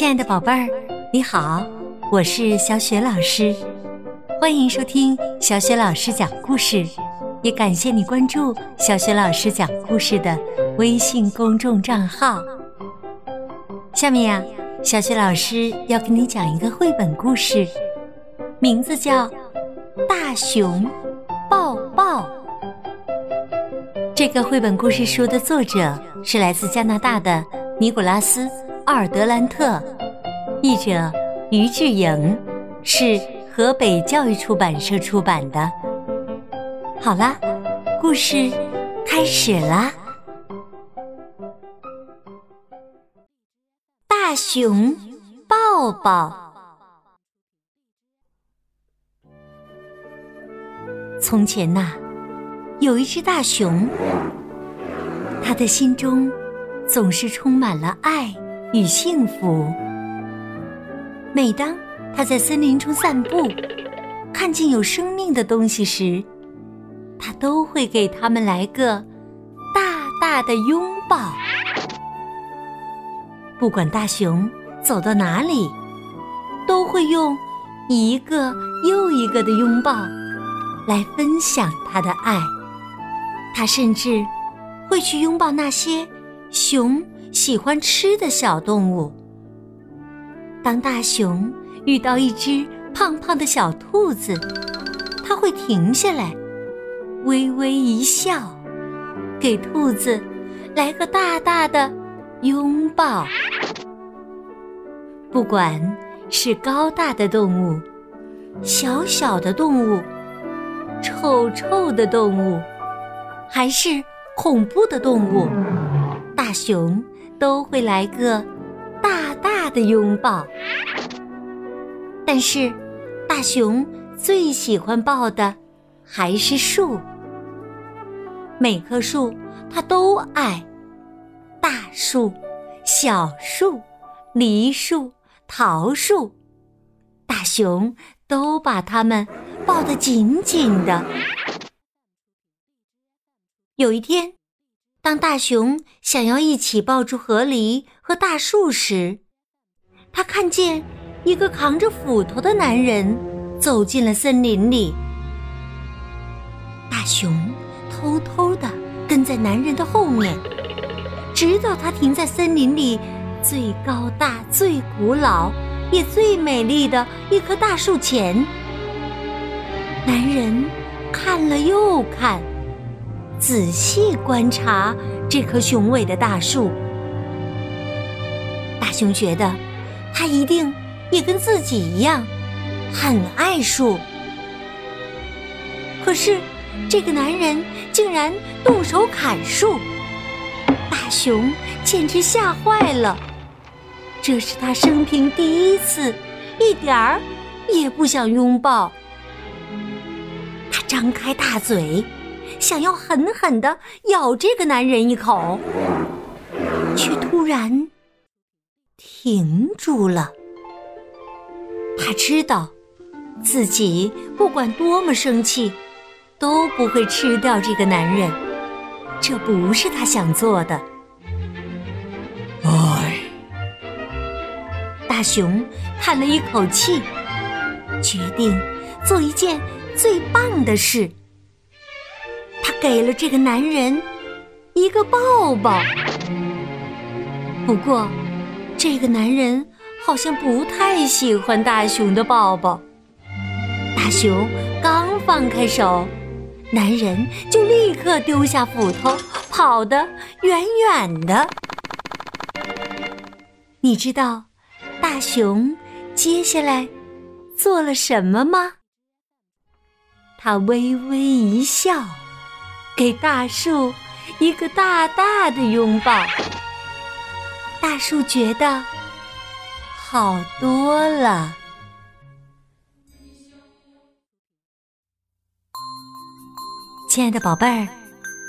亲爱的宝贝儿，你好，我是小雪老师，欢迎收听小雪老师讲故事，也感谢你关注小雪老师讲故事的微信公众账号。下面呀，小雪老师要给你讲一个绘本故事，名字叫《大熊抱抱》。这个绘本故事书的作者是来自加拿大的尼古拉斯·奥尔德兰特，译者于志颖，是河北教育出版社出版的。好啦，故事开始啦！大熊抱抱。从前呐。有一只大熊，他的心中总是充满了爱与幸福。每当他在森林中散步，看见有生命的东西时，他都会给他们来个大大的拥抱。不管大熊走到哪里，都会用一个又一个的拥抱来分享他的爱。他甚至会去拥抱那些熊喜欢吃的小动物。当大熊遇到一只胖胖的小兔子，他会停下来，微微一笑，给兔子来个大大的拥抱。不管是高大的动物、小小的动物、臭臭的动物。还是恐怖的动物，大熊都会来个大大的拥抱。但是，大熊最喜欢抱的还是树。每棵树它都爱，大树、小树、梨树、桃树，大熊都把它们抱得紧紧的。有一天，当大熊想要一起抱住河狸和大树时，他看见一个扛着斧头的男人走进了森林里。大熊偷偷的跟在男人的后面，直到他停在森林里最高大、最古老也最美丽的一棵大树前。男人看了又看。仔细观察这棵雄伟的大树，大熊觉得他一定也跟自己一样很爱树。可是这个男人竟然动手砍树，大熊简直吓坏了。这是他生平第一次，一点儿也不想拥抱。他张开大嘴。想要狠狠的咬这个男人一口，却突然停住了。他知道，自己不管多么生气，都不会吃掉这个男人。这不是他想做的。唉，大熊叹了一口气，决定做一件最棒的事。给了这个男人一个抱抱，不过这个男人好像不太喜欢大熊的抱抱。大熊刚放开手，男人就立刻丢下斧头，跑得远远的。你知道大熊接下来做了什么吗？他微微一笑。给大树一个大大的拥抱，大树觉得好多了。亲爱的宝贝儿，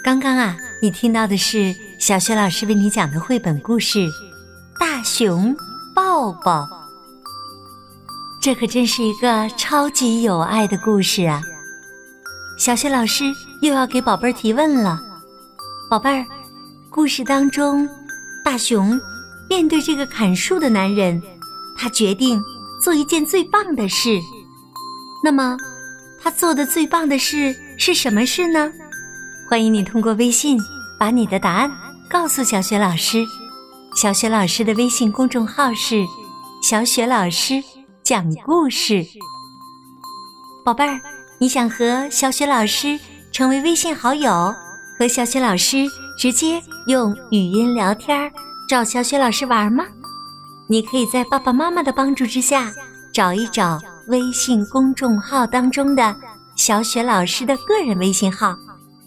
刚刚啊，你听到的是小雪老师为你讲的绘本故事《大熊抱抱》，这可真是一个超级有爱的故事啊！小雪老师。又要给宝贝儿提问了，宝贝儿，故事当中，大熊面对这个砍树的男人，他决定做一件最棒的事。那么，他做的最棒的事是什么事呢？欢迎你通过微信把你的答案告诉小雪老师。小雪老师的微信公众号是“小雪老师讲故事”。宝贝儿，你想和小雪老师成为微信好友，和小雪老师直接用语音聊天，找小雪老师玩吗？你可以在爸爸妈妈的帮助之下，找一找微信公众号当中的小雪老师的个人微信号，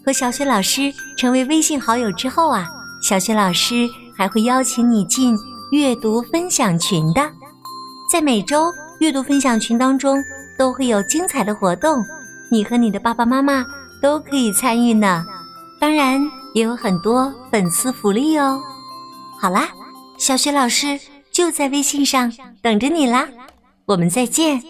和小雪老师成为微信好友之后啊，小雪老师。还会邀请你进阅读分享群的，在每周阅读分享群当中都会有精彩的活动，你和你的爸爸妈妈都可以参与呢。当然也有很多粉丝福利哦。好啦，小雪老师就在微信上等着你啦，我们再见。